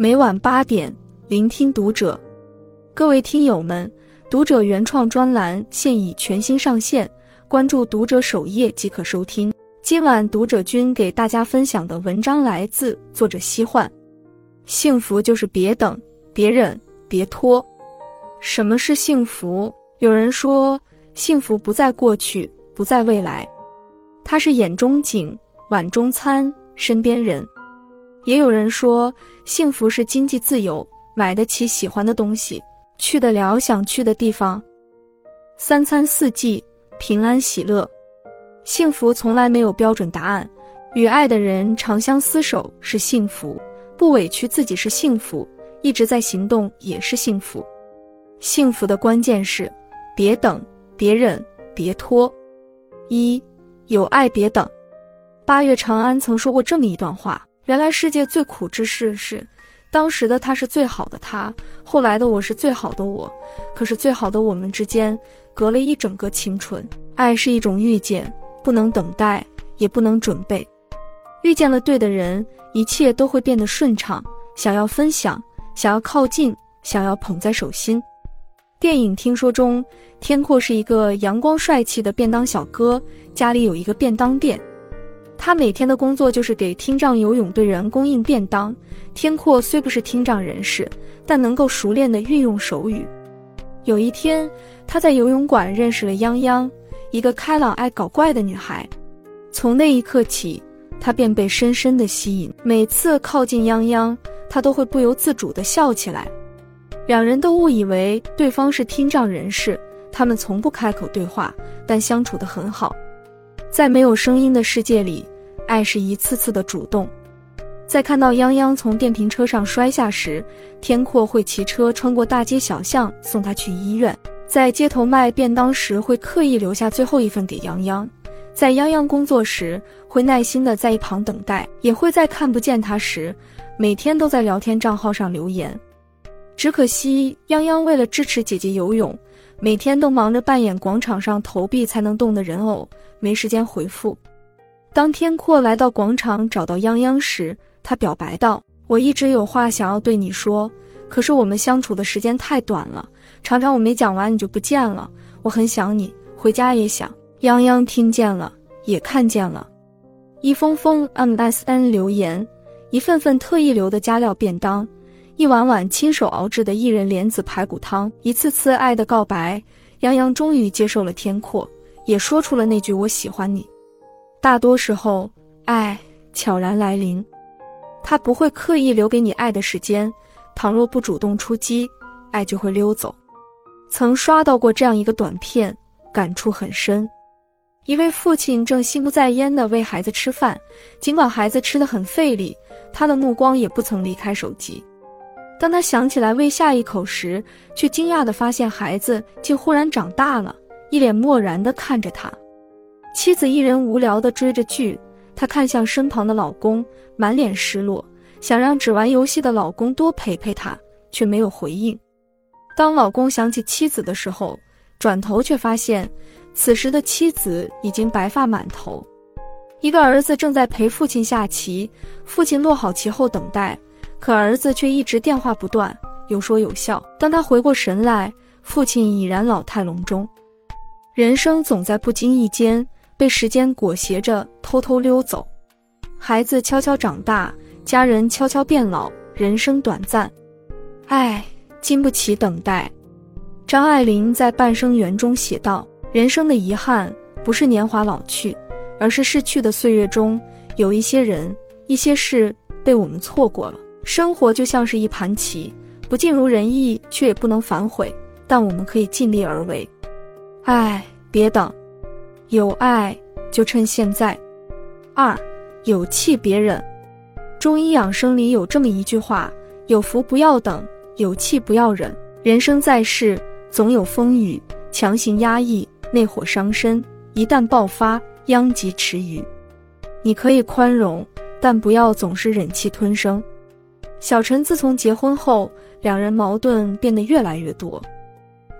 每晚八点，聆听读者。各位听友们，读者原创专栏现已全新上线，关注读者首页即可收听。今晚读者君给大家分享的文章来自作者西幻。幸福就是别等，别忍，别拖。什么是幸福？有人说，幸福不在过去，不在未来，它是眼中景，碗中餐，身边人。也有人说，幸福是经济自由，买得起喜欢的东西，去得了想去的地方，三餐四季平安喜乐。幸福从来没有标准答案，与爱的人长相厮守是幸福，不委屈自己是幸福，一直在行动也是幸福。幸福的关键是，别等，别忍，别拖。一有爱别等。八月长安曾说过这么一段话。原来世界最苦之事是，当时的他是最好的他，后来的我是最好的我。可是最好的我们之间隔了一整个青春。爱是一种遇见，不能等待，也不能准备。遇见了对的人，一切都会变得顺畅。想要分享，想要靠近，想要捧在手心。电影《听说》中，天阔是一个阳光帅气的便当小哥，家里有一个便当店。他每天的工作就是给听障游泳队员供应便当。天阔虽不是听障人士，但能够熟练的运用手语。有一天，他在游泳馆认识了泱泱，一个开朗爱搞怪的女孩。从那一刻起，他便被深深的吸引。每次靠近泱泱，他都会不由自主的笑起来。两人都误以为对方是听障人士，他们从不开口对话，但相处得很好。在没有声音的世界里，爱是一次次的主动。在看到泱泱从电瓶车上摔下时，天阔会骑车穿过大街小巷送她去医院；在街头卖便当时，会刻意留下最后一份给泱泱；在泱泱工作时，会耐心的在一旁等待；也会在看不见他时，每天都在聊天账号上留言。只可惜，泱泱为了支持姐姐游泳。每天都忙着扮演广场上投币才能动的人偶，没时间回复。当天阔来到广场找到泱泱时，他表白道：“我一直有话想要对你说，可是我们相处的时间太短了，常常我没讲完你就不见了。我很想你，回家也想。”泱泱听见了，也看见了，一封封 MSN 留言，一份份特意留的加料便当。一碗碗亲手熬制的薏仁莲子排骨汤，一次次爱的告白，杨洋终于接受了天阔，也说出了那句“我喜欢你”。大多时候，爱悄然来临，他不会刻意留给你爱的时间。倘若不主动出击，爱就会溜走。曾刷到过这样一个短片，感触很深。一位父亲正心不在焉地喂孩子吃饭，尽管孩子吃得很费力，他的目光也不曾离开手机。当他想起来喂下一口时，却惊讶地发现孩子竟忽然长大了，一脸漠然地看着他。妻子一人无聊地追着剧，她看向身旁的老公，满脸失落，想让只玩游戏的老公多陪陪她，却没有回应。当老公想起妻子的时候，转头却发现，此时的妻子已经白发满头。一个儿子正在陪父亲下棋，父亲落好棋后等待。可儿子却一直电话不断，有说有笑。当他回过神来，父亲已然老态龙钟。人生总在不经意间被时间裹挟着偷偷溜走，孩子悄悄长大，家人悄悄变老，人生短暂，唉经不起等待。张爱玲在《半生缘》中写道：“人生的遗憾不是年华老去，而是逝去的岁月中有一些人、一些事被我们错过了。”生活就像是一盘棋，不尽如人意，却也不能反悔。但我们可以尽力而为。爱，别等，有爱就趁现在。二，有气别忍。中医养生里有这么一句话：有福不要等，有气不要忍。人生在世，总有风雨，强行压抑，内火伤身，一旦爆发，殃及池鱼。你可以宽容，但不要总是忍气吞声。小陈自从结婚后，两人矛盾变得越来越多。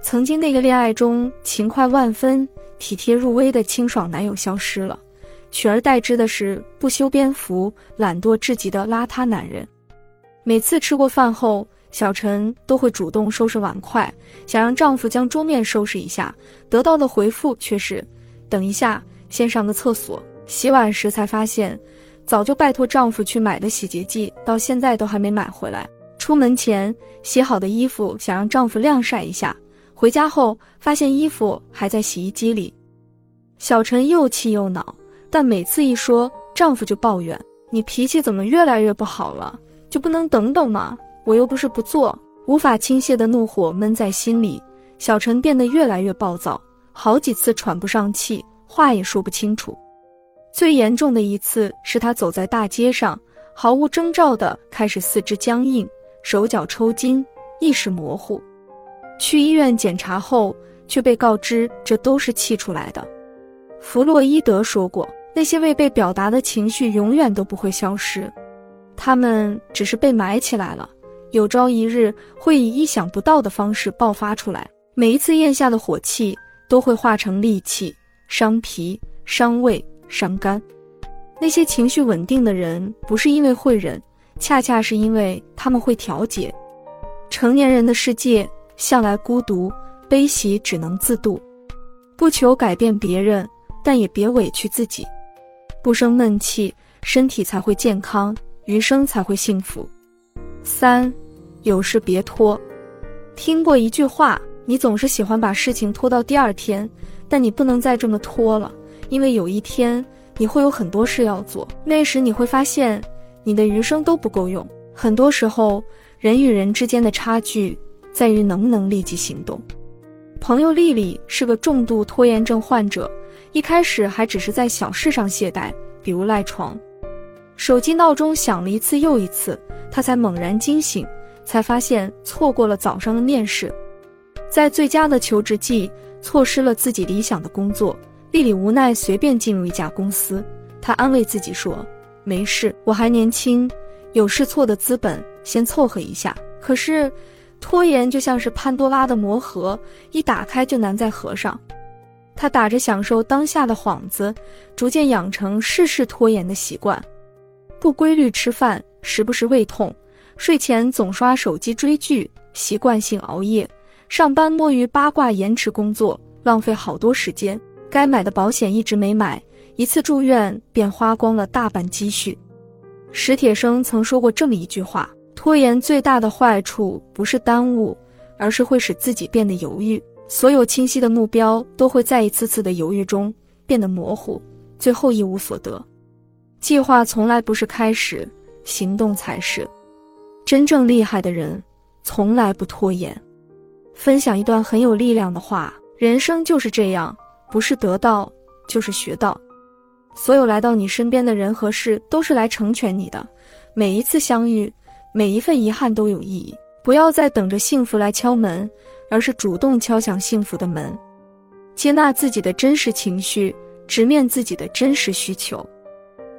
曾经那个恋爱中勤快万分、体贴入微的清爽男友消失了，取而代之的是不修边幅、懒惰至极的邋遢男人。每次吃过饭后，小陈都会主动收拾碗筷，想让丈夫将桌面收拾一下，得到的回复却是：“等一下，先上个厕所。”洗碗时才发现，早就拜托丈夫去买的洗洁剂，到现在都还没买回来。出门前洗好的衣服，想让丈夫晾晒一下，回家后发现衣服还在洗衣机里。小陈又气又恼，但每次一说，丈夫就抱怨：“你脾气怎么越来越不好了？就不能等等吗？我又不是不做。”无法倾泻的怒火闷在心里，小陈变得越来越暴躁，好几次喘不上气，话也说不清楚。最严重的一次是他走在大街上，毫无征兆的开始四肢僵硬，手脚抽筋，意识模糊。去医院检查后，却被告知这都是气出来的。弗洛伊德说过，那些未被表达的情绪永远都不会消失，他们只是被埋起来了，有朝一日会以意想不到的方式爆发出来。每一次咽下的火气都会化成戾气，伤脾、伤胃、伤肝。那些情绪稳定的人，不是因为会忍，恰恰是因为他们会调节。成年人的世界向来孤独，悲喜只能自度，不求改变别人。但也别委屈自己，不生闷气，身体才会健康，余生才会幸福。三，有事别拖。听过一句话，你总是喜欢把事情拖到第二天，但你不能再这么拖了，因为有一天你会有很多事要做，那时你会发现你的余生都不够用。很多时候，人与人之间的差距在于能不能立即行动。朋友丽丽是个重度拖延症患者。一开始还只是在小事上懈怠，比如赖床，手机闹钟响了一次又一次，他才猛然惊醒，才发现错过了早上的面试，在最佳的求职季错失了自己理想的工作。丽丽无奈随便进入一家公司，她安慰自己说：“没事，我还年轻，有试错的资本，先凑合一下。”可是，拖延就像是潘多拉的魔盒，一打开就难再合上。他打着享受当下的幌子，逐渐养成事事拖延的习惯，不规律吃饭，时不时胃痛，睡前总刷手机追剧，习惯性熬夜，上班摸鱼八卦，延迟工作，浪费好多时间。该买的保险一直没买，一次住院便花光了大半积蓄。史铁生曾说过这么一句话：拖延最大的坏处不是耽误，而是会使自己变得犹豫。所有清晰的目标都会在一次次的犹豫中变得模糊，最后一无所得。计划从来不是开始，行动才是。真正厉害的人从来不拖延。分享一段很有力量的话：人生就是这样，不是得到就是学到。所有来到你身边的人和事都是来成全你的。每一次相遇，每一份遗憾都有意义。不要再等着幸福来敲门。而是主动敲响幸福的门，接纳自己的真实情绪，直面自己的真实需求，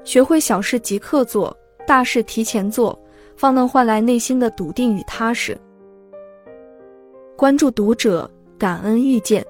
学会小事即刻做，大事提前做，方能换来内心的笃定与踏实。关注读者，感恩遇见。